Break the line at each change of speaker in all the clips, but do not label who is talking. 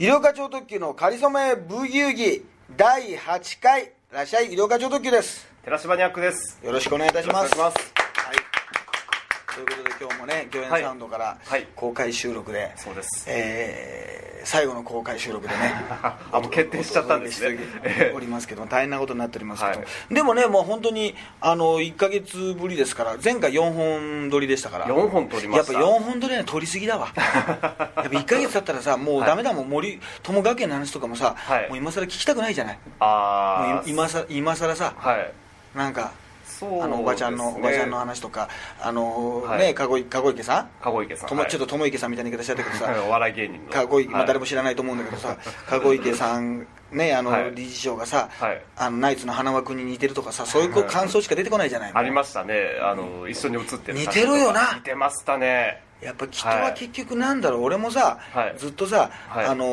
医療課長特急のかりそめブギウギ第8回いらっしゃい医療課長特急です。
寺島ニャックです。
よろしくお願いいたします
よろしくお願いします
はい、ということで今日もね御苑サウンドから
はい。
公開収録で、
そうです。
えー最後の公開収録でね
あもう決定しちゃったんですね。
おりますけど大変なことになっておりますけど、
はい
でもねもう本当にあの1か月ぶりですから前回4本撮りでしたから
4本撮りました
やっぱ4本撮りは撮りすぎだわやっぱ1か月経ったらさもうダメだもん森友学園の話とかもさ、
はい
もう今更聞きたくないじゃない
ああ
今さ今更さ
はい
なんかあのおばちゃんの、
ね
おばちゃんの話とかあの、
はい。
ね籠籠池さん
籠池さ？んはい
ともちょっと友池さんみたいな言い方しちゃったけどさ。
お笑い芸人の。
籠池、まあ、
はい。
誰も知らないと思うんだけどさ。籠池さんねあの、
はい。
理事長がさ、
はい。
あのナイツの花輪君に似てるとかさそういうこう感想しか出てこないじゃない
ありましたね。あの一緒に写ってる
似てるよな。
似てましたね
やっぱ人は結局なんだろう、俺もさ、
はい。
ずっとさ、
はい。
あの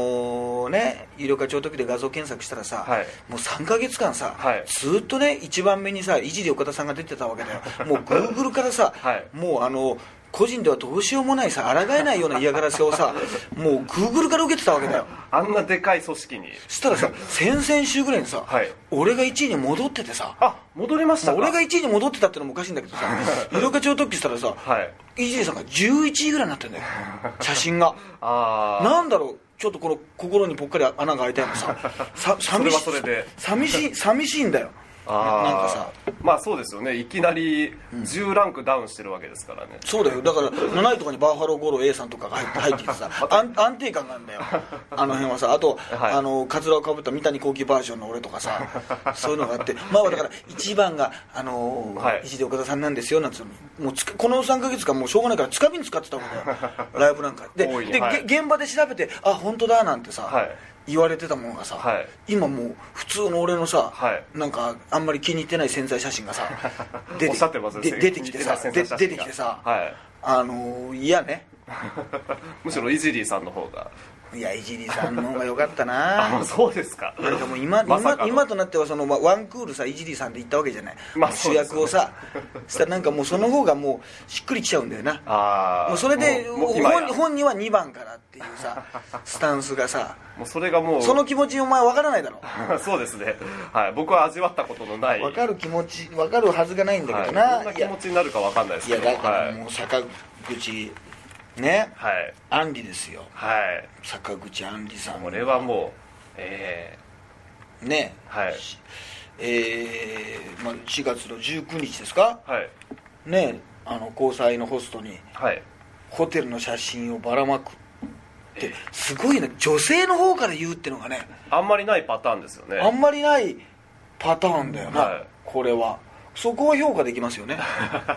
ーね医療課長時で画像検索したらさ、
はい。
もう3か月間さ、
はい。
ずっとね一番目にさいじり岡田さんが出てたわけだよ。もうグーグルからさ、
はい。
もうあの個人ではどうしようもないさ抗えないような嫌がらせをさ もうグーグルから受けてたわけだよ。
あんなでかい組織に。
そしたらさ先々週ぐらいにさ、
はい。
俺が1位に戻っててさ
あ戻りました
俺が1位に戻ってたってのもおかしいんだけどさ医療課長特急したらさ、
はい。
イジリさんが11位ぐらいになってんだよ。写真が。
ああ
なんだろうちょっとこの心にぽっかり穴が開いたようなささ寂しい
それはそれで。
寂しい寂しいんだよなんかさ。
まあそうですよね。いきなり10ランクダウンしてるわけですからね、
そうだよ。だから7位とかにバッファロー五郎 A さんとかが入って きてさ安安定感があるんだよ。あの辺はさ。あと、
はい。
あのカツラをかぶった三谷幸喜バージョンの俺とかさ そういうのがあって。まあだから一番があのー
はい。
石出岡田さんなんですよなんつうの。もうつかこの3か月間もうしょうがないからつかみに使ってたわけだよ。ライブなんか。で で、現場で調べてあ本当だなんてさ、
はい
言われてたものがさ、
はい。
今もう普通の俺のさ、
はい。
なんかあんまり気に入ってない潜在写真がさ 出てきてさ出てきてさ、
はい。
あのー嫌ね。
むしろイジリーさんの方が
いやいじりさんの方が良かった
あ
な
そうですか。
なんかもう今,、
ま
今今となってはそのまワンクールさいじりさんで行ったわけじゃない、
まあ
主役をさしたらなんかもうその方がもうしっくりきちゃうんだよな。
ああ
もうそれで本本には2番からっていうさ スタンスがさ
もうそれがもう。
その気持ちお前分からないだろ
そうですね。はい。僕は味わったことのない。
分かる気持ち分かるはずがないんだけどな、
はい、どんない気
や
持ちになるかわかんないです
いや
けど
だから
はい。
もう坂口ね。
はい。
アンリですよ。
はい。
坂口アンリさん。
これはもうえ
ね。
ー、はい。
えーまあ、4月の19日ですか？
はい。
ね。あの交際のホストに
はい。
ホテルの写真をばらまくってすごいね女性の方から言うってのがね
あんまりないパターンですよね。
あんまりないパターンだよな、
はい。
これは。そこは評価できますよね。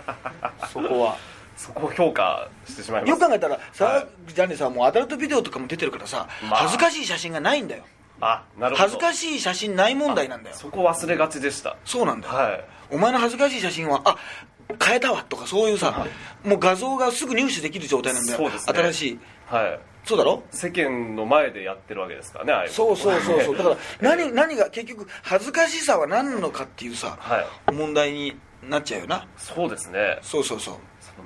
そこは
そこを評価してしまいます。
よく考えたらさ、
はい。
ジャニーさんもうアダルトビデオとかも出てるからさ、
まあ。
恥ずかしい写真がないんだよ。
あなるほど。
恥ずかしい写真ない問題なんだよ。
そこ忘れがちでした。
そうなんだよ、
はい。
お前の恥ずかしい写真はあ変えたわとかそういうさもう画像がすぐ入手できる状態なんだよ。
ね。
新しい。
はい。
そうだろ？
世間の前でやってるわけですからねああいう
そうそうそう。そうだから
何
何何が結局恥ずかしさは何なのかっていうさ、
はい。
問題になっちゃうよな。
そうですね。
そうそうそう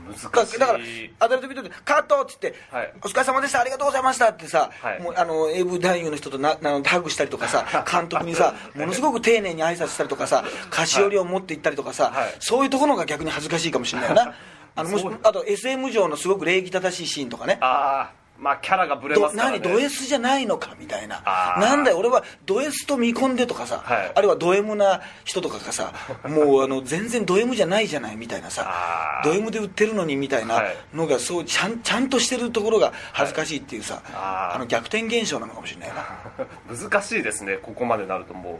難しい。
だだからアダルトビデオで「カット!」っつって、
はい。
お疲れ様でしたありがとうございました」ってさ、
はい。
もうあの AV 男優の人となあのハグしたりとかさ監督にさものすごく丁寧に挨拶したりとかさ菓子折りを持って行ったりとかさ、
はい。
そういうところが逆に恥ずかしいかもしれないよな。あのもしあと SM 上のすごく礼儀正しいシーンとかね。
ああまあキャラがブレ
ど
ますからね。
何ド S じゃないのかみたいな。なんだよ俺はド S と見込んでとかさ、
はい。
あるいはド M な人とかがさもうあの全然ド M じゃないじゃないみたいなさド M で売ってるのにみたいな
はい。
のがそうちゃんちゃんとしてるところが恥ずかしいっていうさ、
あー。
あの逆転現象なのかもしれないな。
難しいですねここまでなるともう。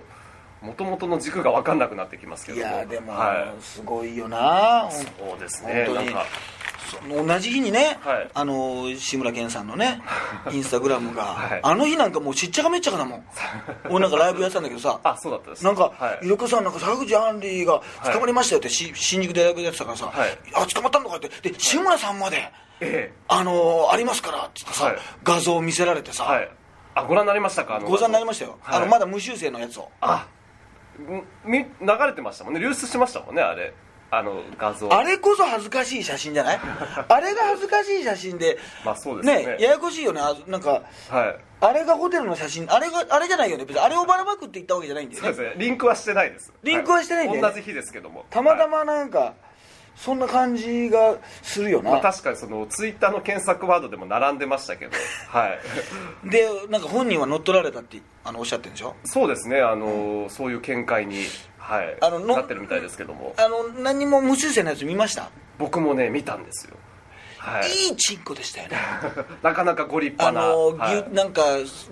元々の軸が分かんなくなってきますけ
い
ども。
やでも、
は
すごいよな
そうですね
本当に。
なんか
同じ日にね、
はい。
あの志村けんさんのね インスタグラムが、
はい。
あの日なんかもうしっちゃかめっちゃかだもん。俺なんかライブやってたんだけどさ
あそうだったです。
なんか、
はい。
イルカさん、なんか坂口杏里が捕まりましたよって、し新宿でライブやってたからさ、
はい。
あ、捕まったのかって、で、志村さんまで、
え
あのーありますからって言ってさ、
はい。
画像を見せられてさ、
あご覧になりましたか？
ご覧になりましたよ、
はい。
あのまだ無修正のやつを。
あ流れてましたもんね。流出しましたもんねあれあの画像。
あれこそ恥ずかしい写真じゃない？あれが恥ずかしい写真で。
まあそうですね。
ねややこしいよね。あなんか
はい。
あれがホテルの写真。あれがあれじゃないよね。別にあれをばらまくって言ったわけじゃないんだよね。
そうですね。リンクはしてないです。
リンクはしてないんだよね。
同じ日ですけども。
たまた
はい
まなんか、そんな感じがするよな、
まあ、確かにそのツイッターの検索ワードでも並んでましたけど。はい。
でなんか本人は乗っ取られたってあのおっしゃってるんでしょ？
そうですね。あの、そういう見解に、はい、
あのの
なってるみたいですけども。
あの何も無修正のやつ見ました、
僕もね見たんですよはい。
いいチンコでしたよね。
なかなかご立
あ
派な、
の、
はい。
牛なんか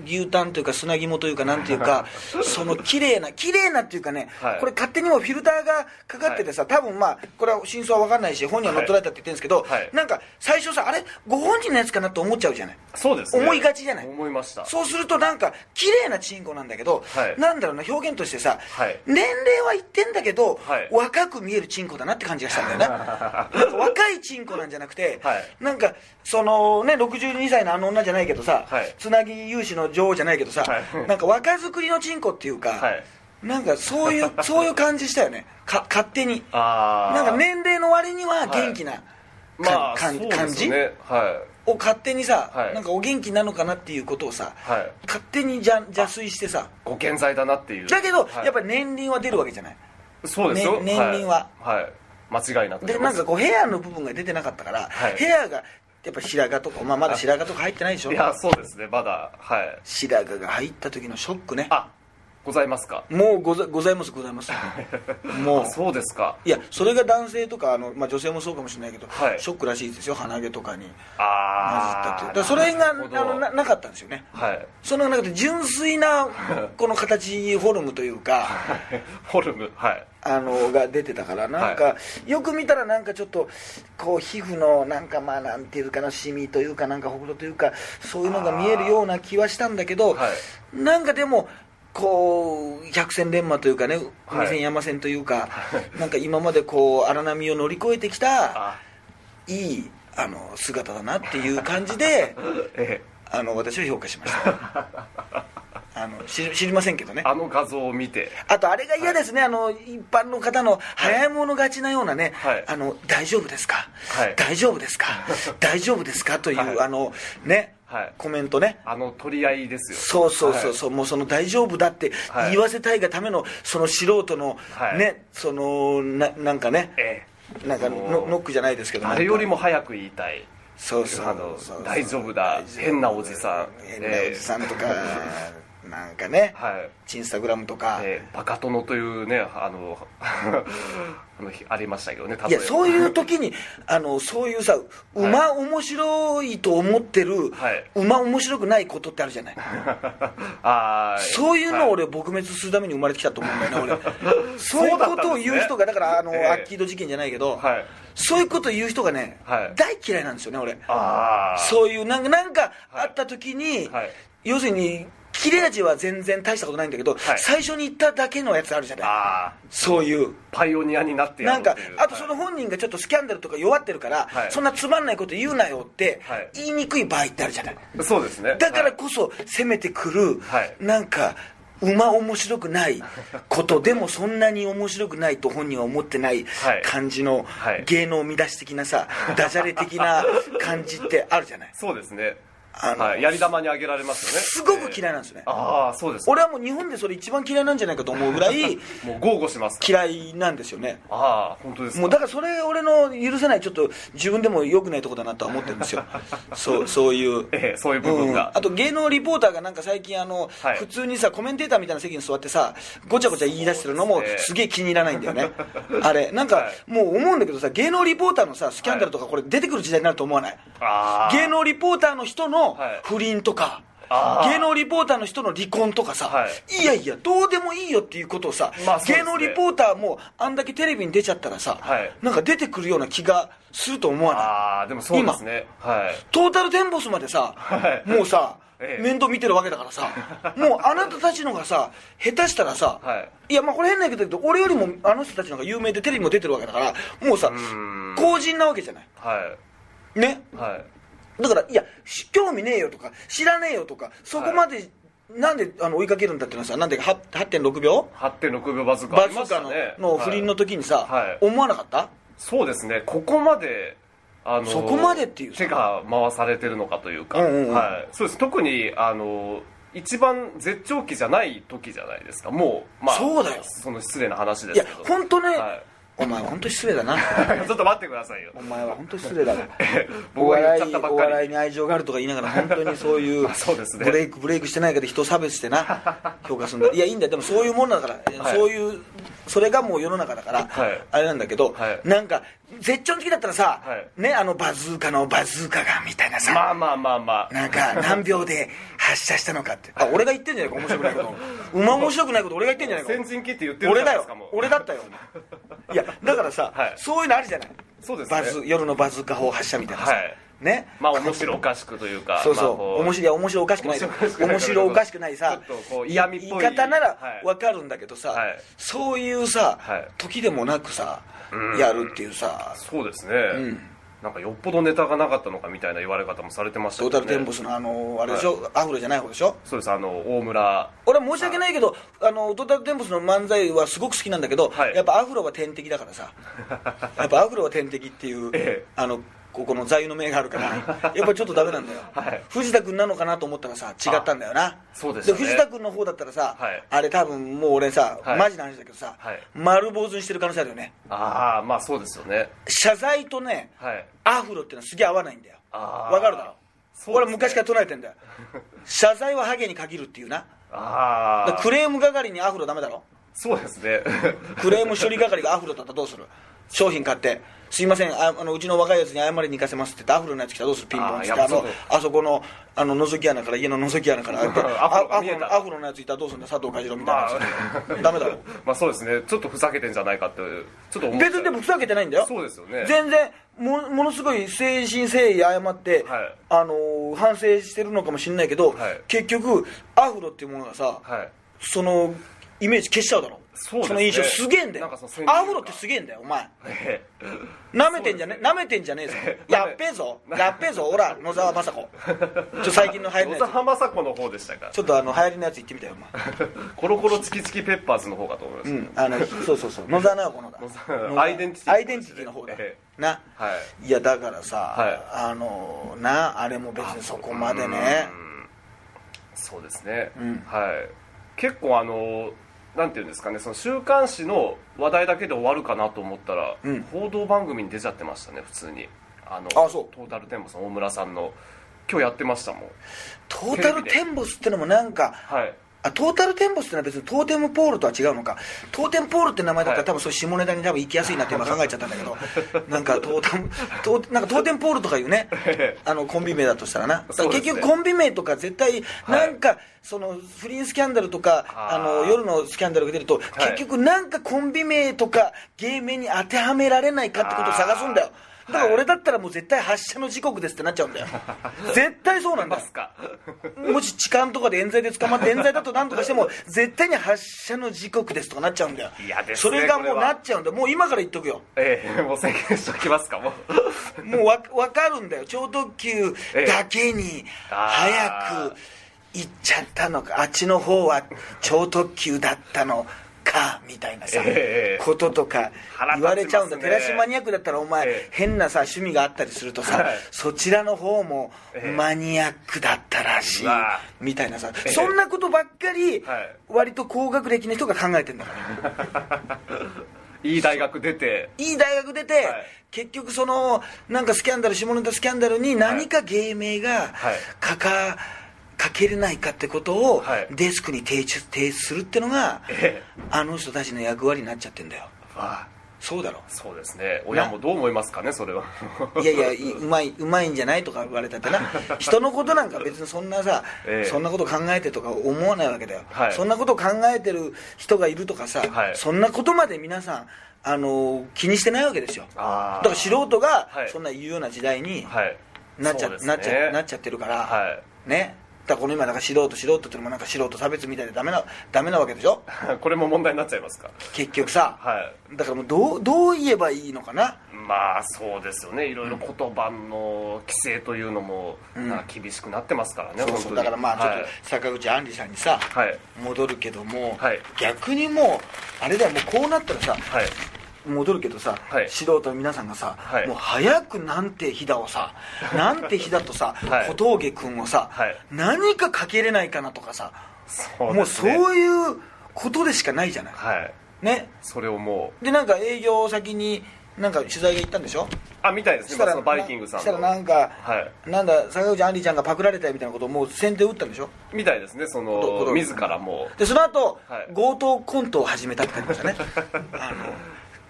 牛タンというか砂肝というかなんていうかその綺麗な綺麗なっていうかね、
はい。
これ勝手にもフィルターがかかっててさ、多分まあこれは真相は分かんないし本人は乗っ取られたって言ってるんですけど、
はい。
なんか最初さあれ？ご本人のやつかなと思っちゃうじゃない
そうですね。
思いがちじゃない？
思いました。
そうするとなんか綺麗なチンコなんだけど、
はい。
なんだろうな表現としてさ、
はい。
年齢は言ってんだけど、
はい。
若く見えるチンコだなって感じがしたんだよね。若いチンコなんじゃなくて、
はい
なんかそのね62歳のあの女じゃないけどさ、
はい。
つなぎ融資の女王じゃないけどさ、
はい。
なんか若作りのチンコっていうか、
はい。
なんかそういう そういう感じしたよね。か勝手に。
ああ
なんか年齢の割には元気な、
まあ
かん
そう
感じ
はい。
を勝手にさ、
はい。
なんかお元気なのかなっていうことをさ、
はい。
勝手に邪邪推してさ。
ご健在だなっていう。
だけど、
はい。
やっぱり年輪は出るわけじゃない。
そうですよ、
ね年輪は。
はい、はい間違いなく
で
出ます
なんかこうヘアの部分が出てなかったから、
はい。
ヘアがやっぱ白髪とか、まあ、まだ白髪とか入ってないでしょ。
いやそうですね。まだはい。
白髪が入った時のショックね。
あございますか？
もうござございますございます。もう。
あそうですか。
いやそれが男性とかあの、まあ、女性もそうかもしれないけど、
はい。
ショックらしいですよ。鼻毛とかに。
ああ
だそれがあのななかったんですよね。
はい。
その中で純粋な この形フォルムというか
フォルムはい。
あのが出てたからなんか、よく見たらなんかちょっとこう皮膚のなんかまあなんていうかなシミというかなんかほくろというかそういうのが見えるような気はしたんだけど、
はい。
なんかでもこう百戦錬磨というかね
はい。
二戦山戦というか、なんか今までこう荒波を乗り越えてきた
あ。
いいあの姿だなっていう感じで
ええ。
あの私は評価しました。あの知り知りませんけどね。
あの画像を見て。
あとあれが嫌ですね、あの一般の方の早い者勝ちなようなね、
はい。
あの大丈夫ですか、
はい。
大丈夫ですか、大丈夫ですか？という、
はい。
あのね、
はい。
コメントね。
あの取り合いですよ。
そうそうそうそう、もうその大丈夫だって
はい。
言わせたいがためのその素人の
はい。
ね、そのななんかね。
ええ。
なんかノノックじゃないですけど。
誰よりも早く言いたい。
そうそう。
大丈夫だ。変なおじさん。
変なおじさんとか、なんかね、
はい。
インスタグラムとか、
えーバカ殿というねあの あの日ありましたけどね
いやそう
う
いう時にあのそういうさ馬面白いと思ってる、
はい。
馬面白くないことってあるじゃない。
あー
そういうのを
はい。
俺撲滅するために生まれてきたと思うんだよね俺。そういうことを言う人がだからあの、
ええ。
アッキード事件じゃないけど、
はい。
そういうことを言う人がね、
はい。
大嫌いなんですよね俺。そういうなんかなんか
はい。
あった時に、
はい。
要するに切れ味は全然大したことないんだけど、
はい。
最初に言っただけのやつあるじゃない。
ああ
そういう。
パイオニアになってや
なんかあとその本人がちょっとスキャンダルとか弱ってるから、
はい。
そんなつまんないこと言うなよって
はい。
言いにくい場合ってあるじゃない。
そうですね。
だからこそ攻めてくる、
はい。
なんか馬面白くないことでもそんなに面白くないと本人は思ってない
はい。
感じの
はい。
芸能乱し的なさ ダジャレ的な感じってあるじゃない。
そうですね
あの
はい、やり玉にあげられますよね。
すごく嫌いなんですね。
ああそうです
俺はもう日本でそれ一番嫌いなんじゃないかと思うぐらい
もう豪語します。か
嫌いなんですよね。
ああ本当ですか。
もうだからそれ俺の許せないちょっと自分でも良くないとこだなとは思ってるんですよ。そうそういう。
ええそういう部分が。
うん。あと芸能リポーターがなんか最近あの、
はい。
普通にさコメンテーターみたいな席に座ってさごちゃごちゃ言い出してるのも
す
げえ気に入らないんだよね。あれなんか、
はい。
もう思うんだけどさ芸能リポーターのさスキャンダルとかこれ出てくる時代になると思わない、
ああ
芸能リポーターの人の
はい。
不倫とか、
あー。
芸能リポーターの人の離婚とかさ、
はい。
い、やいやどうでもいいよっていうことをさ、
まあね。
芸能リポーターもあんだけテレビに出ちゃったらさ、
はい。
なんか出てくるような気がすると思わない？
ああでもそうですね。はい。
トータルテンボスまでさ、
はい。
もうさ、
ええ。
面倒見てるわけだからさ もうあなたたちのがさ下手したらさ、、
はい。
やまあこれ変な言い方だけど俺よりもあの人たちの方が有名でテレビも出てるわけだからもうさ
ん。
公人なわけじゃない？
はい。
ね？
はい
だからいやし興味ねえよとか知らねえよとかそこまでなんであの追いかけるんだってのはさなんでは8.6秒
？8.6秒バズーカあり
バズーカのの不倫の時にさ、
はい。
思わなかった？
そうですね。ここまであの
そこまでっていうさ。
手が回されてるのかというか、
うんうんうん。
はい、そうです。特にあの一番絶頂期じゃない時じゃないですか。もうまあ
そうだよ。
その失礼な話で
いや
すけど。
本当ね、
はい
お前 本当失礼だな。
ちょっと待ってくださいよ。
お前は本当失礼だ
僕が言っ
笑いお
ちゃったばっかり。
笑いに愛情があるとか言いながら本当にそういう
あそうですね。
ブレイクブレイクしてないけど人を差別してな。評価するんだいやいいんだよ。でもそういうもんだから、
はい。
そういうそれがもう世の中だから、
はい。
あれなんだけど、
はい。
なんか絶頂の時だったらさ、
はい。
ねあのバズーカのバズーカがみたいなさ、
まあまあまあまあ。
なんか何秒で発射したのかって。あ俺が言ってんじゃないか面白くないこと。馬 面白くないこと俺が言ってんじゃないか。
先陣切って言ってるじ
俺だよ。俺だったよ。いやだからさ、
はい。
そういうのあるじゃない。
そうですね。
バズ夜のバズーカ砲発射みたいなさ、
はい
ね。
まあ面白おかしくというか
そうそう、
まあこ
面白いいや面白おかしくない
面白おかしくない
面白おかしくないさ
嫌味っぽい
言い方なら
はい。
わかるんだけどさ、
はい。
そういうさ、
はい。
時でもなくさ、
うん。
やるっていうさ。
そうですね、
ん。
なんかよっぽどネタがなかったのかみたいな言われ方もされてました
トータルテンボスのあのあれでしょ、アフロじゃない方でしょ？
そうですあの大村。
俺は申し訳ないけどあのトータルテンボスの漫才はすごく好きなんだけど、
はい。
やっぱアフロは天敵だからさ。やっぱアフロは天敵っていう、
ええ。
あのここの座右の銘があるから やっぱちょっとダメなんだよ、
はい。
藤田君なのかなと思ったらさ違ったんだよな。
そうですよね。
藤田君の方だったらさ、
はい。
あれ多分もう俺さ、
はい。
マジな話だけどさ、
はい。
丸坊主にしてる可能性あるよね。
ああまあそうですよね。
謝罪とね
はい。
アフロっていうのはすげえ合わないんだよ。わかるだろ？
ね。
俺昔から唱えてんだよ。謝罪はハゲに限るっていうな。
あ
クレーム係にアフロダメだろ？
そうですね。
クレーム処理係がアフロだったらどうする？商品買って「すいませんああのうちの若いやつに謝りに行かせます」って言ってアフロのやつ来たらどうする？ピンポンっつって。あの
あそう。
あそこのあの覗き穴から家の覗き穴からあ
アフロ
のやついたらどうするんだ？佐藤梶郎みたいな。やつ、
まあ
ダメだろ。
まあそうですね。ちょっとふざけてんじゃないかってちょっと思
別にでもふざけてないんだよ。
そうですよね。
全然もものすごい誠心誠意謝って、
はい。
あのー反省してるのかもしれないけど、
はい。
結局アフロっていうものがさ、
はい。
そのイメージ消しちゃうだろ
そ
の印象すげえんだよ。アフロってすげえんだよお前。
え
なめてんじゃねなめてんじゃねえぞ。やっべえぞ。やっべえぞ。ほら野沢雅子。ちょ最近の流行りの
野
やつ。
沢雅子の方でしたか。
ちょっとあの流行りのやつ言ってみたよお前。
コロコロチキチキペッパーズの方かと思いました、
うん。あのそうそうそう。野沢直子のだ。
アイデンティティ。
アイデンティティの方だ。
え
な。
はい。
いやだからさ、
はい。
あのなあれも別にそこまでね。
うん。そうですね、
うん。
はい。結構あのなんていうんですかねその週刊誌の話題だけで終わるかなと思ったら、
うん。
報道番組に出ちゃってましたね普通に。あの
あそう。
トータルテンボスの大村さんの今日やってましたもん。
トータルテンボスってのもなんか
はい
あトータルテンボスってのは別にトーテムポールとは違うのか。トーテムポールって名前だったら、
はい。
多分そう下ネタに多分行きやすいなって今 考えちゃったんだけど。なんかトータムトーなんかトーテムポールとかいうね。あのコンビ名だとしたらな、ら結局コンビ名とか絶対なんか、その不倫スキャンダルとかあの夜のスキャンダルが出ると、結局なんかコンビ名とか芸名に当てはめられないかってことを探すんだよだから俺だったらもう絶対発射の時刻ですってなっちゃうんだよ。絶対そうなんだ
すか。
もし痴漢とかで冤罪で捕まって 冤罪だと何とかしても絶対に発射の時刻ですとかなっちゃうんだよ。
嫌ですね
それがもうなっちゃうんだよ。もう今から言っとくよ。
ええもう宣言しておきますかもう。
もうわ分かるんだよ。超特急だけに早く行っちゃったのか。あっちの方は超特急だったのかみたいなさ、
ええ
こととか言われちゃうんだ。テラシマニアックだったらお前、
ええ。
変なさ趣味があったりするとさ、
はい。
そちらの方も
ええ。
マニアックだったらしい、
うわ。
みたいなさ、
ええ。
そんなことばっかり、
はい。
割と高学歴の人が考えてんだから
いい大学出て。
いい大学出て、
はい。
結局そのなんかスキャンダル下ネタスキャンダルに何か芸名が
はい
かけれないかってことを
はい。
デスクに提出提出するってのが
え
あの人たちの役割になっちゃってんだよ。
えわあ。
そうだろ。
そうですね。親もどう思いますかねそれは。
いやいやいうまいうまいんじゃないとか言われたってな。人のことなんか別にそんなさ、
ええ。
そんなこと考えてとか思わないわけだよ、
はい。
そんなこと考えてる人がいるとかさ、
はい。
そんなことまで皆さんあの気にしてないわけですよ。だから素人が
はい。
そんな言うような時代に
はい。
なっちゃ,、なっちゃなっちゃってるから、
はい。
ね？だこの今だから素人素人っていうのもなんか素人差別みたいでダメなダメなわけでしょ？
これも問題になっちゃいますか？
結局さ、
は
だからもうどうどう言えばいいのかな？
まあそうですよね。いろいろ言葉の規制というのも
うん。
なんか厳しくなってますからね、
そうそう。だからまあちょっ
はい。
と坂口杏里さんにさ、
はい。
戻るけども、
はい。
逆にもうあれだよもうこうなったらさ
はい
戻るけどさ、
はい。
素人の皆さんがさ、
はい。
もう早くなんて日だをさなんて日だとさ、
はい。
小峠君をさ、
はい。
何かかけれないかなとかさ、
そう
もうそういうことでしかないじゃない。
はい。
ね。
それをもう。
でなんか営業先になんか取材が行ったんでしょ？
あみたいです。
したら
バイキングさん
したら
の
なんか、
はい。
なんだ坂口杏里ちゃんがパクられたよみたいなことをもう先手打ったんでしょ？
みたいですね。その自らも
でその後、
はい。
強盗コントを始めたって言ってましたね。あの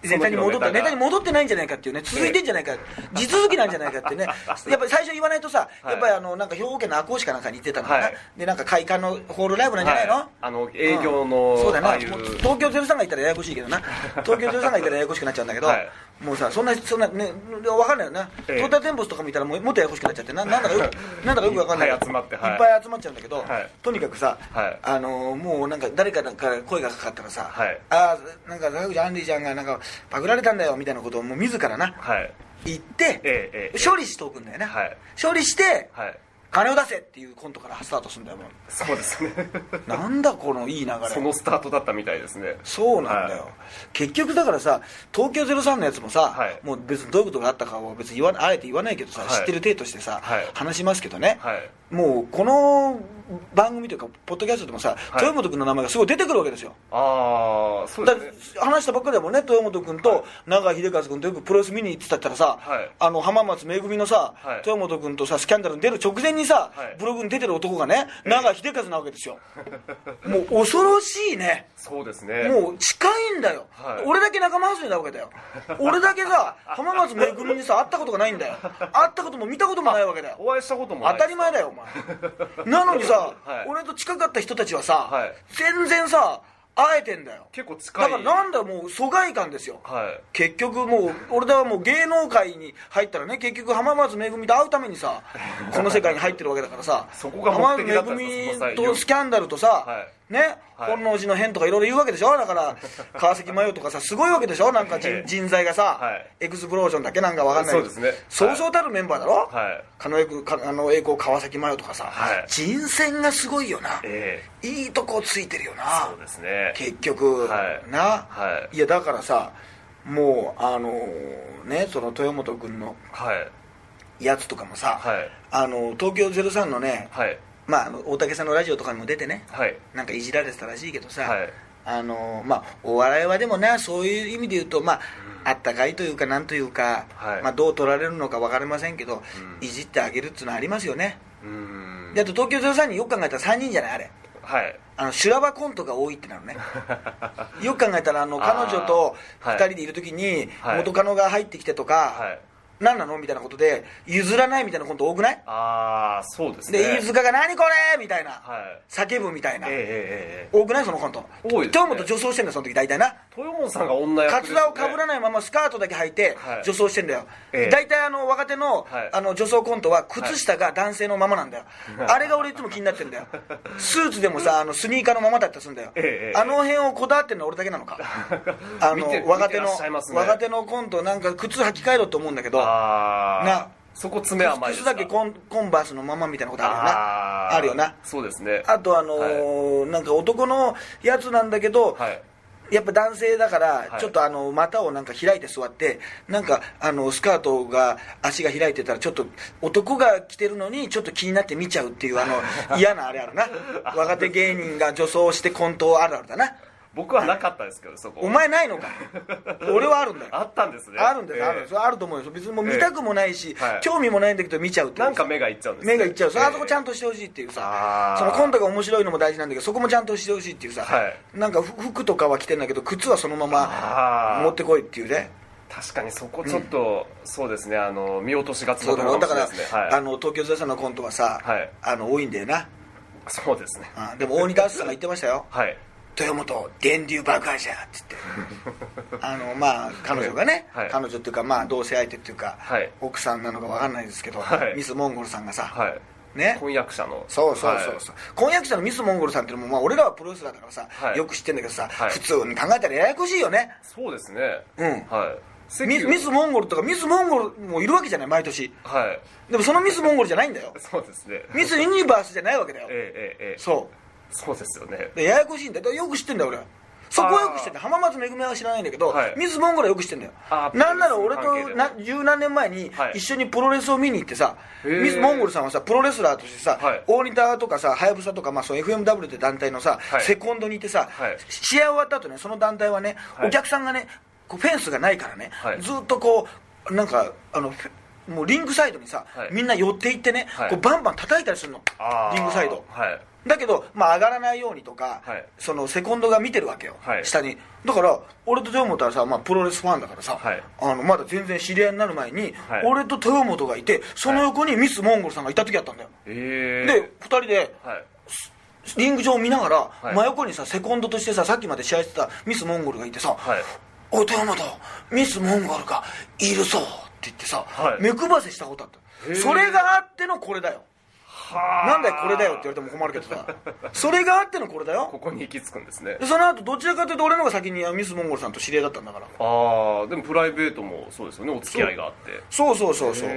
ネタに戻っ
ネタ
に戻ってないんじゃないかっていうね続いてんじゃないか、地続きなんじゃないかってねやっぱり最初言わないとさ、
はい。
やっぱりあのなんか兵庫県の赤穂市かなんかに行ってたのかな、
はい。
でなんか会館のホールライブなんじゃないの、
はい。あの営業の、
うん。そうだな。東京03がいたらややこしいけどな。東京03がいたらややこしくなっちゃうんだけど、
はい
もうさそんなそんなね分かんないよな、
ええ。
トータルテンボスとか見たらもうもっとややこしくなっちゃってななんだかよくなんだかよく分かんない。
いっぱい集まってはい。
いっぱい集まっちゃうんだけど、
はい。
とにかくさ、
はい。
あのもうなんか誰かから声がかかったらさ、
はい。
ああなんか坂口アンディちゃんがなんかパクられたんだよみたいなことをもう自らな
はい。
言って、
ええええ。
処理しておくんだよね、
はい。
処理して、
はい
金を出せっていうコントからスタートするんだよも
そうですね。
うなんだこのいい流れ。
そのスタートだったみたいですね。
そうなんだよ、
はい。
結局だからさ東京03のやつもさ、
はい。
もう別にどういうことがあったかは別に言わあえて言わないけどさ、
はい。
知ってる体としてさ、
はい。
話しますけどね、
はい。
もうこの番組というかポッドキャストでもさ、
はい。
豊本君の名前がすごい出てくるわけですよ。
ああそう
だ
ですね。
話したばっかりだもんね豊本君と永井秀和君とよくプロレス見に行ってたったらさ、
はい。
あの浜松めぐみのさ、
はい。
豊本君とさスキャンダルに出る直前にさ、
はい。
ブログに出てる男がね永井秀和なわけですよ。もう恐ろしいね。
そうですね。
もう近いんだよ、
はい。
俺だけ仲間外れなわけだよ。俺だけさ 浜松めぐみにさ会ったことがないんだよ。会ったことも見たこともないわけだよ。
お会いしたこともない
当たり前だよお前。なのにさ、
はい。
俺と近かった人たちはさ、
はい。
全然さ会えてんだよ。
結構近い。
だからなんだよもう疎外感ですよ。
はい。
結局もう俺だはもう芸能界に入ったらね結局浜松めぐみと会うためにさ この世界に入ってるわけだからさ
そこが
浜松めぐみとスキャンダルとさ、
は
ね、
はい。
本能寺の変とかいろいろ言うわけでしょ？だから 川崎麻世とかさすごいわけでしょ？なんか人,、材がさ、
はい。
エクスプロージョンだけなんかわかんない。
そうですね。
そうそうたるメンバーだろ、
はい。
狩野英孝川崎麻世とかさ、
はい。
人選がすごいよな、
え
いいとこついてるよ
え
な。
そうですね。
結局、
はい。
な、
はい。
やだからさもうあのねその豊本君の
はい。
やつとかもさ、
はい。
あの東京03のね、
はい
まあ、大竹さんのラジオとかにも出てね。
はい。
なんかいじられてたらしいけどさ、
はい。
あのまあ、お笑いはでもなそういう意味で言うと、まああったかいというかなんというか、
はい。
まあ、どう取られるのか分かりませんけど、
うん。
いじってあげるっていうのはありますよね。
うーん。
であと東京03によく考えたら3人じゃないあれ。
はい。
あの修羅場コントが多いってなるね。よく考えたらあの彼女と
はい。
2人でいる時に
はい。
元カノが入ってきてとか、
はい
何なの？みたいなことで譲らないみたいなコント多くない？
ああそうですね。
で飯塚が「何これ!」みたいな。
はい。
叫ぶみたいな。
ええええええ。
多くない？そのコント。
多いですね。
豊本女装してんだよその時大体な
豊本さんが女役
カツ
ですね。
ラをかぶらないままスカートだけ履いて
はい。
女装してんだよ、
ええ。
大体あの若手の,、
はい。
あの女装コントは靴下が男性のままなんだよ、あれが俺いつも気になってんだよ。スーツでもさ あのスニーカーのままだったりするんだよ、
ええ
あの辺をこだわってんのは俺だけなのか。あの若手の、
ね。
若手のコントなんか靴履き替えろと思うんだけどな
そこ爪甘い
靴だけコンコンバースのままみたいなことあるよな。
あ
るよな。
そうですね。
あとあのーなんか男のやつなんだけど、
はい
やっぱ男性だから
はい。
ちょっとあの股をなんか開いて座ってなんかあのスカートが足が開いてたらちょっと男が着てるのにちょっと気になって見ちゃうっていうあの 嫌なあれあるな。若手芸人が女装してコントあるあるだな
僕はなかったですけどそこ
お前ないのか 俺はあるんだよ。
あったんですね。
あるんです、
ええ。
あるんですあると思うよ。別にもう見たくもないし、
ええはい。
興味もないんだけど見ちゃうって
なんか目がいっちゃうんですね。
目がいっちゃう、
ええ。
あそこちゃんとしてほしいっていうさ。そのコントが面白いのも大事なんだけどそこもちゃんとしてほしいっていうさ、
はい。
なんかふ服とかは着てんだけど靴はそのまま持ってこいっていうね。
確かにそこちょっと、そうですね。あの見落としがちな
そう
ところか
だろだから、
もしれないですね。はい。
あの東京ゼさんのコントはさ、
はい。
あの多いんだよな。
そうですね。
あでも大仁田淳さんが言ってましたよ。
はい
豊本電流爆破じゃっつって。あのまあ彼女がね、
はい。
彼女っていうかまあ同性相手っていうか、
はい。
奥さんなのか分かんないですけど、
はい。
ミス・モンゴルさんがさ、
はい。
ね。
婚約者の。
そうそうそうそう、婚約者のミス・モンゴルさんっていうのも、まあ、俺らはプロレスラーだからさ、
はい。
よく知ってんだけどさ、
はい。
普通に考えたらややこしいよね。
そうですね。
うん。
はい。
ミスミスモンゴルとかミスモンゴルもいるわけじゃない毎年。
はい。
でもそのミスモンゴルじゃないんだよ。
そうですね。
ミスユニバースじゃないわけだよ。
ええええええ。
そう
そうですよね。
でややこしいんだよ。よく知ってんだよ俺。そこはよく知ってんだよ。浜松めぐみは知らないんだけど、
はい。
ミスモンゴルはよく知ってんだよ。なんなら俺とな十何年前に
はい。
一緒にプロレスを見に行ってさ、
へー。
ミスモンゴルさんはさプロレスラーとしてさ、
はい。
大仁田とかさはやぶさとか、まあ、そう FMW って団体のさ、
はい。
セコンドにいてさ、
はい。
試合終わった後ねその団体はね、
はい。
お客さんがねこうフェンスがないからね、
はい。
ずっとこうなんかあのもうリングサイドにさ、
はい。
みんな寄っていってね、
はい。
こうバンバン叩いたりするの。リングサイド。
はい
だけど、まあ、上がらないようにとか、
はい。
そのセコンドが見てるわけよ、
はい。
下に。だから俺と豊本はさ、まあ、プロレスファンだからさ、
はい。
あのまだ全然知り合いになる前に、
はい。
俺と豊本がいてその横にミスモンゴルさんがいた時あったんだよ、
ええ
で2人で
はい。
リング上を見ながら、
はい。
真横にさセコンドとしてささっきまで試合してたミスモンゴルがいてさ「
はい。
お豊本ミスモンゴルがいるぞ」って言ってさ、
はい。
目配せしたことあった。それがあってのこれだよ。
はあ
なんだよこれだよって言われても困るけどさ。それがあってのこれだよ。
ここに行き着くんですね。
でその後どちらかというと俺の方が先にミスモンゴルさんと知り合いだったんだから。
ああでもプライベートもそうですよね。お付き合いがあって。
そうそうそうそう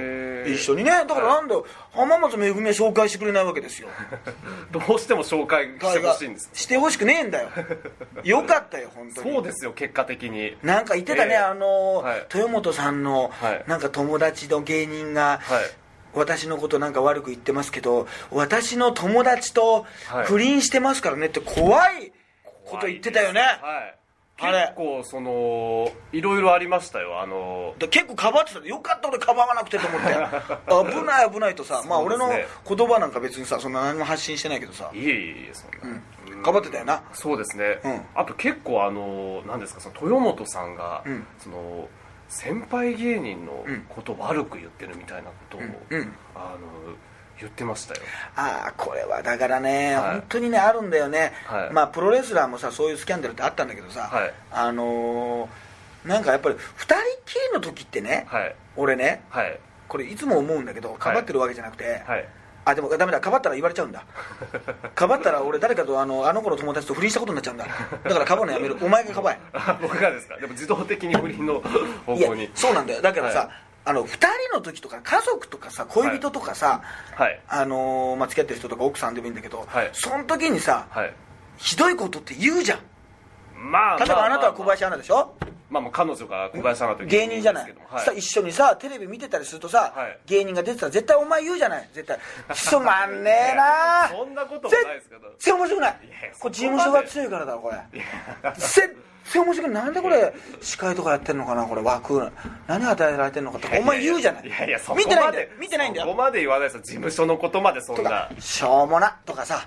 一緒にね。だからなんだよ、浜松めぐみは紹介してくれないわけですよ。
どうしても紹介してほしいんです。
してほしくねえんだよ。よかったよ本当に。
そうですよ結果的に。
なんか言ってたね、
えー。
あの、
はい。
豊本さんの、
はい。
なんか友達の芸人が、
はい
私のことなんか悪く言ってますけど私の友達と
はい。
不倫してますからねって怖いこと言ってたよね、
はい。結構そのいろいろありましたよ。あの
だ結構かばってた。よかった俺かばわなくてと思って。危ない危ないとさ、まあ俺の言葉なんか別にさそんな何も発信してないけどさ。
いえいえいえそんな、
うん。かばってたよな。
そうですね、
うん。
あと結構あの何ですかその豊本さんが、
うん。
その先輩芸人の
うん
ことを悪く言ってるみたいなことを、
うんうん。
あの言ってましたよ。
ああこれはだからね、
はい。
本当にねあるんだよね、
はい。
まあプロレスラーもさそういうスキャンダルってあったんだけどさ、
はい。
あのーなんかやっぱり2人っきりの時ってね、
はい。
俺ね
はい。
これいつも思うんだけどかばってるわけじゃなくて、
はい
あでもダメだ。かばったら言われちゃうんだ。かばったら俺誰かとあのあの子の友達と不倫したことになっちゃうんだ。だからかばうのやめる。お前がかばえ。
あ 僕がですか？でも自動的に不倫の方向に。
そうなんだよ。だけどさ、
はい。
あの2人の時とか家族とかさ恋人とかさ、
はい。
あのーまあ、付き合ってる人とか奥さんでもいいんだけど、
はい。
その時にさ
はい。
ひどいことって言うじゃん
まあ
例えばあなたは小
ま
林アナでしょ？
まあまあ彼女が小林アナという
芸人じゃない、
ですけども
さ一緒にさテレビ見てたりするとさ、
はい。
芸人が出てたら絶対お前言うじゃない。絶対。つまんねえな。
そんなこともないですけど。
絶対面白くない。これ事務所が強いからだこれ。絶対面白くない。なんでこれ司会とかやってんのかなこれ枠。何与えられてんのかとかお前言うじゃない。
いやいやそこ
見てないんだよ。見てないんだよ。
そこまで言わないで事務所のことまでそんな。
しょうもな。とかさ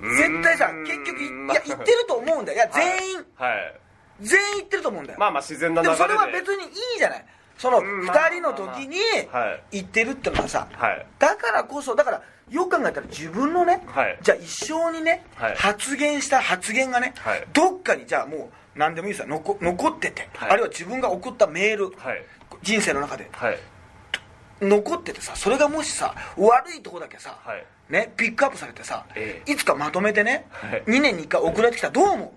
絶対さ結局いいや言ってると思うんだよ。いや全員、
はい。
全員言ってると思うんだよ。
まあまあ自然な
で
流れで。
もそれは別にいいじゃない。その
うんまあ
2人の時に
はい。
言ってるってのはさ
はい。
だからこそだからよく考えたら自分のね、
はい。
じゃあ一生にね、
はい。
発言した発言がね、
はい。
どっかにじゃあもう何でもいいですよ。残残ってて、
はい。
あるいは自分が送ったメール、
はい。
人生の中で。
はい。
残っててさそれがもしさ悪いとこだけさ、
はい
ね、ピックアップされてさ、
え
いつかまとめてね、
はい。
2年に1回送られてきたらどう思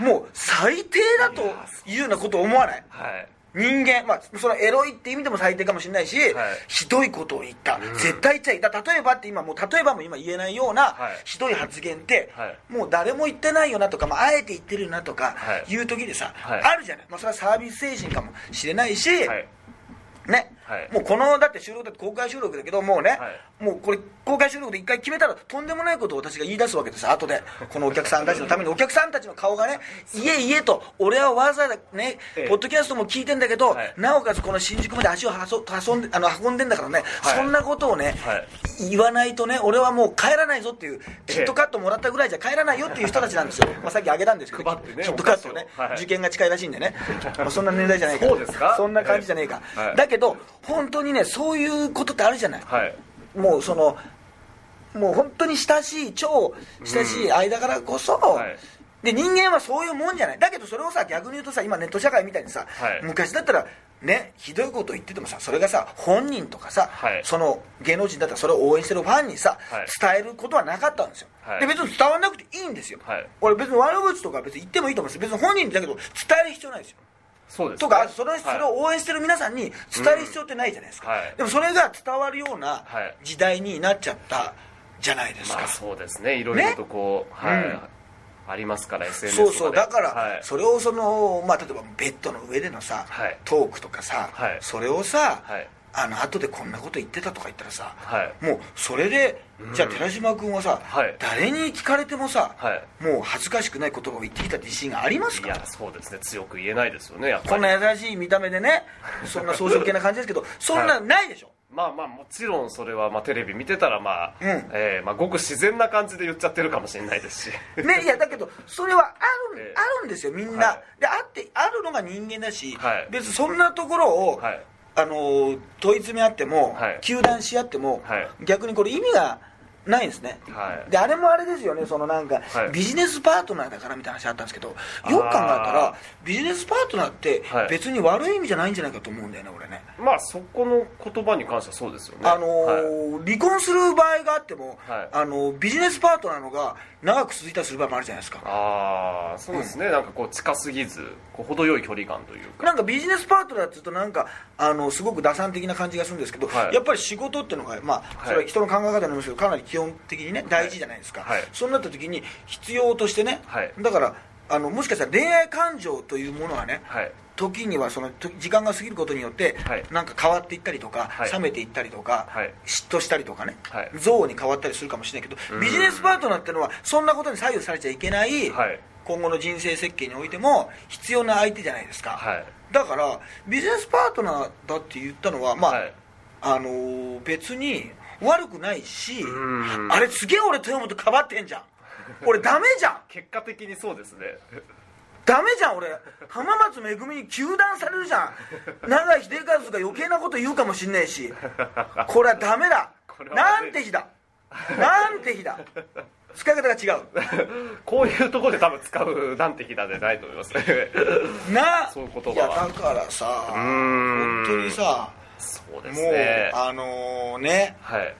う？もう最低だというようなこと思わない？
はい。
人間、まあ、そのエロいって意味でも最低かもしれないし、
はい。
ひどいことを言った、絶対言っちゃい。た例えばって今もう例えばも今言えないような、
はい。
ひどい発言って、
はい。
もう誰も言ってないよなとか、まあ、あえて言ってるよなとか
はい。
いう時でさ、
はい。
あるじゃない、まあ、それはサービス精神かもしれないし、
はい。
ね、
はい。
もうこのだって収録だって公開収録だけどもうね、
はい。
もうこれ公開収録で一回決めたらとんでもないことを私が言い出すわけです。後で。このお客さんたちのためにお客さんたちの顔がね「いえいえ」と俺はわざわざね、
ええ。
ポッドキャストも聞いてんだけど、
はい。
なおかつこの新宿まで足をはそ運んであの運んでんだからね、
はい。
そんなことをね、
はい。
言わないとね俺はもう帰らないぞっていうキットカットもらったぐらいじゃ帰らないよっていう人たちなんですよ、まあ、さっきあげたんですけど
ね。
キットカットをね、受験が近いらしいんでね、まあ、そんな年代じゃないから。
そうですか？
そんな感じじゃねえか、だけど本当にねそういうことってあるじゃない、
はい。
もうそのもう本当に親しい超親しい間からこそ、
はい。
で人間はそういうもんじゃない。だけどそれをさ逆に言うとさ今ネット社会みたいにさ、
はい。
昔だったらねひどいこと言っててもさそれがさ本人とかさ、
はい。
その芸能人だったらそれを応援してるファンにさ、
はい。
伝えることはなかったんですよ、
はい。
で別に伝わらなくていいんですよ、
はい。
俺別に悪口とか別に言ってもいいと思うんですよ。別に本人だけど伝える必要ないですよ
そうですね。
とかそれ
はい。
それを応援してる皆さんに伝える必要ってないじゃないですか、
うん。はい。
でもそれが伝わるような
はい。
時代になっちゃったじゃないですか、
まあそうですね。いろいろとこう、はい、
うん。
ありますから SNS とかで
そうそうだから、
はい。
それをその、まあ、例えばベッドの上でのさ、
はい。
トークとかさ、
はい。
それをさ、
はい
あの後でこんなこと言ってたとか言ったらさ、
はい。
もうそれで、
うん。
じゃあ寺島君はさ、
はい。
誰に聞かれてもさ、
はい。
もう恥ずかしくない言葉を言ってきた自信がありますか？
いやそうですね。強く言えないですよねやっぱり。
こんな優しい見た目でねそんな装飾系な感じですけど そんなないでしょ、
まあまあもちろんそれはまあテレビ見てたらまあ、
うん。
えーまあ、ごく自然な感じで言っちゃってるかもしれないですし。
ね、いやだけどそれはある,
ええ。
あるんですよみんな、
はい。
であってあるのが人間だし、
はい。
別にそんなところを、
はい
あのー問い詰め合っても、
はい。
糾弾し合っても、
はい。
逆にこれ意味がないんですね、
はい。
であれもあれですよね。そのなんか、
はい。
ビジネスパートナーだからみたいな話あったんですけどよく考えたら
あ
ビジネスパートナーって
はい。
別に悪い意味じゃないんじゃないかと思うんだよね俺ね。
まあそこの言葉に関してはそうですよね。
あの
はい。
ー離婚する場合があっても、
はい。
あのビジネスパートナーのが長く続いたりする場合もあるじゃないですか。
ああそうですね、なんかこう近すぎずこう程よい距離感というか。
なんかビジネスパートナーっていうとなんかあのすごく打算的な感じがするんですけど、
はい。
やっぱり仕事っていうのが、まあ、それは人の考え方になりますけどかなり基本的にね大事じゃないですか、
はい。
そうなった時に必要としてね、
はい。
だからあのもしかしたら恋愛感情というものはね、
はい。
時にはそのと時間が過ぎることによって、
はい。
なんか変わっていったりとか、
はい。
冷めていったりとか、
はい。
嫉妬したりとかね、
はい。
憎悪に変わったりするかもしれないけど
うん。
ビジネスパートナーっていうのはそんなことに左右されちゃいけない、
はい。
今後の人生設計においても必要な相手じゃないですか、
はい。
だからビジネスパートナーだって言ったのはまあ、
はい。
あのー別に悪くないし
うん。
あれすげえ俺豊本かばってんじゃん。俺ダメじゃん。
結果的にそうですね。
ダメじゃん俺。浜松めぐみに糾弾されるじゃん。永井秀和が余計なこと言うかもしんねえし。これはダメだ。
これは
なんて日だ。なんて日だ。使い方が違う。
こういうところで多分使うなんでないと思いますね。
な
そういう言葉は。い
やだからさ本当にさ
そうで
もう
すね
あのね。
はい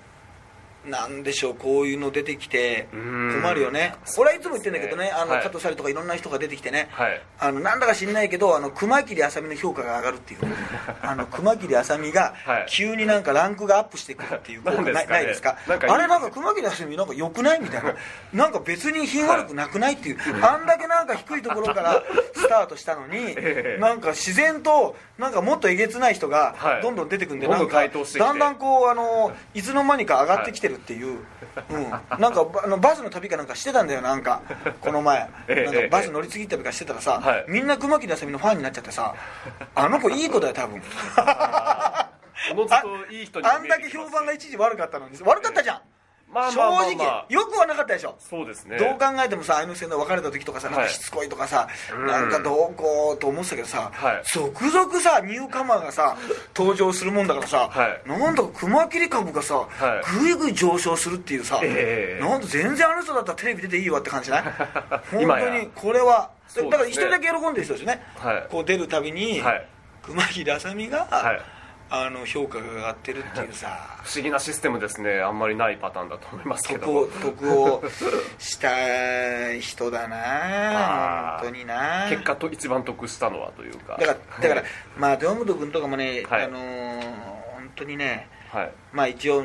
なんでしょうこういうの出てきて
うん。
困るよね。俺はいつも言ってんだけどねあの、
はい。
加藤沙莉とかいろんな人が出てきてね、
はい。
あのなんだか知んないけどあの熊切あさみの評価が上がるっていう あの熊切あさみが
はい。
急になんかランクがアップしてくるっていう効果
な
いないですか？あれなんか熊切あさみなんか良くないみたいな。なんか別に品悪くなくないっていう、あんだけなんか低いところから スタートしたのに、
ええ。
なんか自然となんかもっとえげつない人が
はい。
どんどん出てくるんで、なんかだんだんこうあのいつの間にか上がってきてるっていう、うん、なんかばあのバスの旅かなんかしてたんだよなんか。この前。
ええ
なんかバス乗り継ぎ旅かしてたらさ、
はい。
みんな熊木あさみのファンになっちゃってさ あの子いい子だよ多分。あんだけ評判が一時悪かったのに悪かったじゃん、
まあ
正
まあまあ
直、
まあ。
よくはなかったでしょ。
そうですね。
どう考えてもさ愛之助の別れた時とかさなんか
はい
しつこいとかさ、
うん。
なんかどうこうと思ってたけどさ、
はい。
続々さニューカマーがさ登場するもんだからさ、
はい。
なんだか熊切株がさ、
はい。
ぐいぐい上昇するっていうさ、
ええ
なんと全然あの人だったらテレビ出ていいわって感じない？本
今や。
当にこれは、
そうですね。
だから一人だけ喜んでる人ですよね、
はい。
こう出るたびに、
はい。
熊切あさみが、
はい
あの評価が上がってるっていうさ。
不思議なシステムですね。あんまりないパターンだと思いますけど。
得を得をした人だな。本当にな。
結果と一番得したのはというか。
だから だからまあ豊本君とかもね、
はい。
あのー本当にね
はい。
まあ一応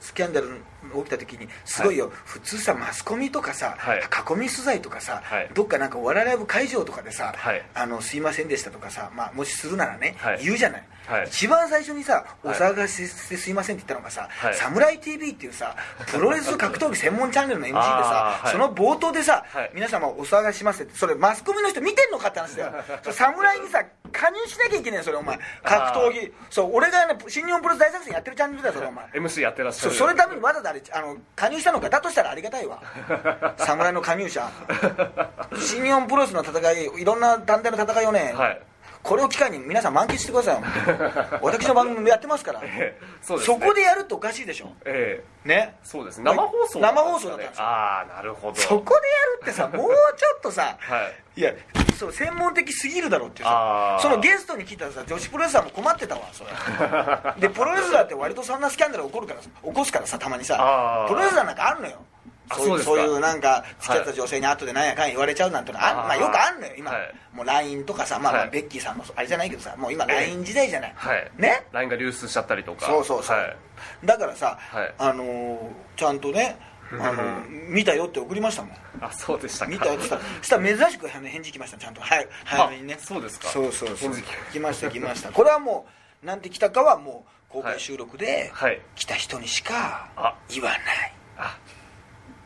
スキャンダル起きた時にすごいよ、普通さマスコミとかさ、
はい。
囲み取材とかさ、
はい。
どっかなんかお笑いライブ会場とかでさ、
はい。
あのすいませんでしたとかさ、まあ、もしするならね、
はい。
言うじゃない、
はい。
一番最初にさお
はい。
騒がせしてすいませんって言ったのがさ「
はい。
サムライ TV」っていうさプロレス格闘技専門チャンネルの MC でさ、その冒頭でさ、
はい。
皆様お騒がせしますってそれマスコミの人見てんのかって話だよ。侍にさ加入しなきゃいけないよそれお前。格闘技。そう俺がね新日本プロレス大作戦やってるチャンネルだよそれお前。
MC やってらっしゃる。
それためにわざわざあれあの加入したのかだとしたらありがたいわ。侍の加入者。新日本プロレスの戦いいろんな団体の戦いをね、
はい
これを機会に皆さん満喫してください。よ 私の番組もやってますから。
ええそね。
そこでやるっておかしいでしょ。
ええ。
ね。
そうですね。生放送
生放送だったんですよ。
ああなるほど。
そこでやるってさ もうちょっとさ
はい。
いやそう専門的すぎるだろうってさそのゲストに聞いたらさ女子プロレスラーも困ってたわそれ。でプロレスラーって割とそんなスキャンダル起こるから起こすからさたまにさ。プロレスラーなんかあるのよそういうそういうなんか付き合った女性に後でなんやかんや言われちゃうなんてのあまあよくあんのよ今、
はい。
もう LINE とかさ、まあ、まあ
はい
ベッキーさんもあれじゃないけどさもう今
ええ。
LINE 時代じゃない、
はい。
ね
？LINE が流出しちゃったりとか。
そうそうそう、
はい。
だからさ、
はい。
あのーちゃんとねあの 見たよって送りましたもん。
あそうでしたか。
見たよってしたら珍しく返事来ましたちゃんと。はい早めにね。
あそうですか。
そうそうそう。来ました。来ましたこれはもうなんて来たかはもう公開収録で、
はい。
来た人にしか
あ。
言わない。
あ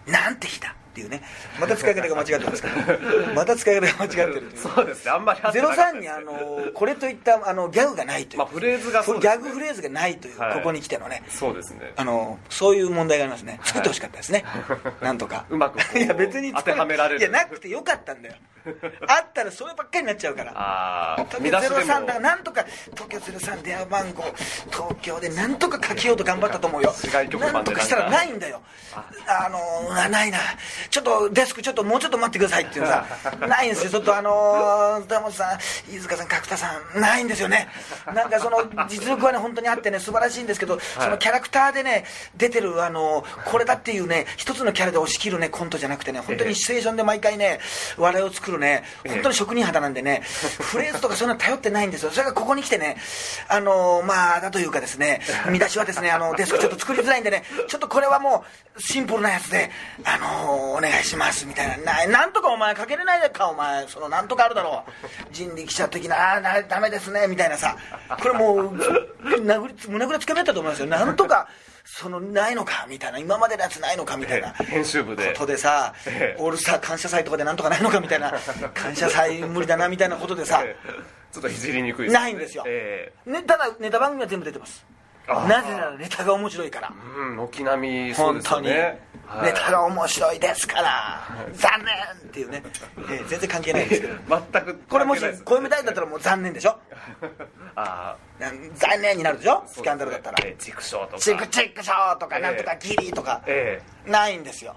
なんて日だ。っていうね。また使い方が間違ってますから また使い方が間違ってる
そうですね。あんまり合ってなかった
03にあのこれといったあのギャグがないという、
まあフレーズがそう
ギャグフレーズがないという、
はい。
ここに来てのね。
そうですね。
あのそういう問題がありますね。作ってほしかったですね、なんとか。
うまく
いや別に作
当てはめられる。
いやなくてよかったんだよ。あったらそればっかりになっちゃうから。
ああ
東京
見出しで
03だ
も。
からなんとか東京03電話番号東京でなんとかかけようと頑張ったと思うよ。なんとかしたらないんだよ。あ。のーないなちょっとデスクちょっともうちょっと待ってくださいっていうさ ないんですよ。ちょっとあのー、田本さん飯塚さん角田さんないんですよね。なんかその実力はね本当にあってね素晴らしいんですけど、そのキャラクターでね出てるあのーこれだっていうね一つのキャラで押し切るねコントじゃなくてね本当にシチュエーションで毎回ね笑いを作るね本当に職人肌なんでねフレーズとかそういうの頼ってないんですよ。それがここに来てねあのーまあだというかですね見出しはですねあのデスクちょっと作りづらいんでねちょっとこれはもうシンプルなやつであのーお願いしますみたいな。ななんとかお前かけれないかお前。そのなんとかあるだろう。人力車的なあーなダメですねみたいなさ。これもう殴りつ胸ぐらつかめたと思いますよ。なんとかそのないのかみたいな。今までのやつないのかみたいな。
え え編集部で。
ことでさ
ええ。
オールスター感謝祭とかでなんとかないのかみたいな。感謝祭無理だなみたいなことでさ。
ええ。ちょっといじりにくいね。
ないんですよ、
え
ね、ただネタ番組は全部出てます。
あー
なぜならネタが面白いから。
えうん軒並みそうです
本当に、ネタが面白いですから。残念っていうね、えー全然関係ないんですけど。
全く
これもし小読みたいだったらもう残念でしょ？
あ
残念になるでしょ？
あ
スキャンダルだったら。
ええチクショーとか。
チクチクショーとか
ええ
なんとかギリとか。
ええ
ないんですよ。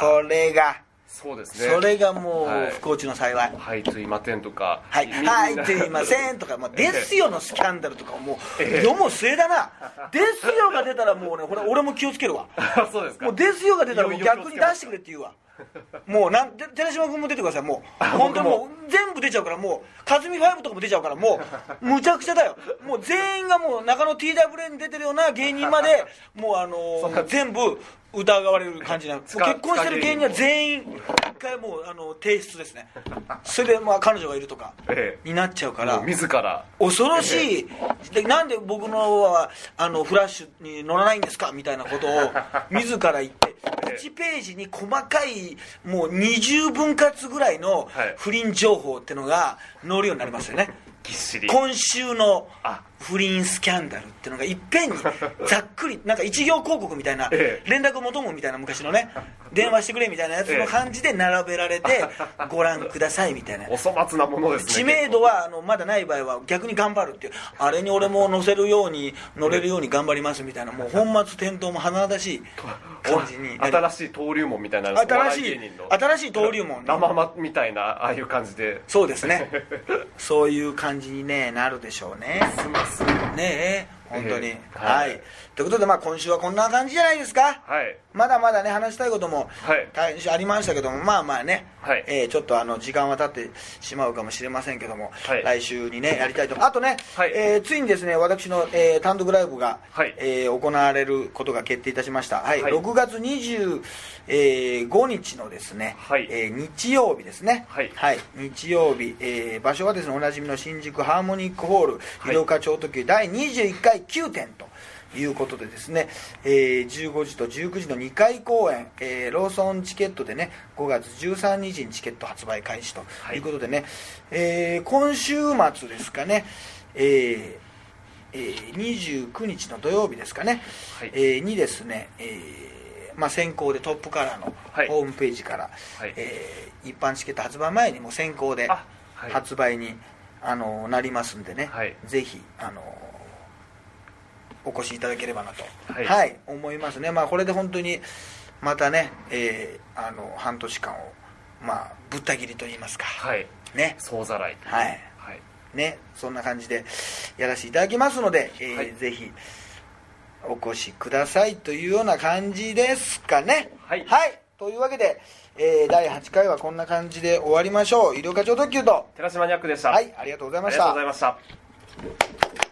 これが
そうですね。
それがも
はい。う
不幸中の幸い。
はいすいませんとか。
はい、
み
はい、
みんな。
すいませんとか、まあ、ですよのスキャンダルとかもう、
ええ。
世も末だな、ですよが出たらもうね、これ俺も気をつけるわ。
あ そうですか。
もうですよが出たらもう逆に出してくれって言うわ。もうなん、て寺島君も出てください、もう。本当にもう全部出ちゃうから、もう、かずみファイブとかも出ちゃうから、もう、むちゃくちゃだよ。もう全員がもう中野 TWA に出てるような芸人まで、もうあのー全部疑われる感じなの。も結婚してる芸人は全員、一回もう、あの、提出ですね。それでまあ彼女がいるとか、
ええ。
になっちゃうから。
もう。自ら。
恐ろしい、でなんで僕のはあのフラッシュに乗らないんですか？みたいなことを 自ら言って1ページに細かいもう20分割ぐらいの
はい。
不倫情報ってのが載るようになりますよね。
ぎっしり。
今週の
あ
不倫スキャンダルっていうのがいっぺんに ざっくりなんか一行広告みたいな
ええ。
連絡求むみたいな昔のね 電話してくれみたいなやつの感じで並べられてご覧くださいみたいな。
お粗末なものですね
知名度はあのまだない場合は逆に頑張るっていう。あれに俺も乗せるように乗れるように頑張りますみたいなもう本末転倒も華々しい 感じに。
新しい登竜門みたいな
新しい新しい登竜門。ね
生まみたいなああいう感じで
そうですね。そういう感じに、ね、なるでしょうね。
すます。
ねえ本当に、
ええ
はい、
はい。
ということで、まあ、今週はこんな感じじゃないですか。
はい
まだまだね話したいことも
はい。
ありましたけどもまあまあね、
はい。
えーちょっとあの時間は経ってしまうかもしれませんけども、
はい。
来週にねやりたいと。あとね、
はい。
えーついにですね私の、えー単独ライブが、
はい。
えー行われることが決定いたしました、はい。
はい。
6月25日のですね、
はい。
えー日曜日ですね。
はい。
日曜日、えー場所はですねおなじみの新宿ハーモニックホール
い。
医療課長特急第21回9点ということでですね、えー15時と19時の2回公演、えーローソンチケットでね5月13日にチケット発売開始とい。うことでね、えー今週末ですかね、えーえー29日の土曜日ですかね、
はい。
えーにですね、えーまあ、先行でトップカラーの
はい。
ホームページから、
はい。
えー一般チケット発売前にもう先行で
あはい。
発売に、あのなりますんでね、
はい。
ぜひあのお越しいただければなと、
はい。
思いますね、まあ、これで本当にまたね、えーあの半年間を、まあ、ぶった切りといいますか、
はい。
ね。
総ざらい
はい。
はい。
ね、そんな感じでやらせていただきますので、えー
はい。
ぜひお越しくださいというような感じですかね。
はい。
というわけで、えー第8回はこんな感じで終わりましょう。医療課長特急と。
寺島ニャックでした、
はい。ありがとうございました。
ありがとうございました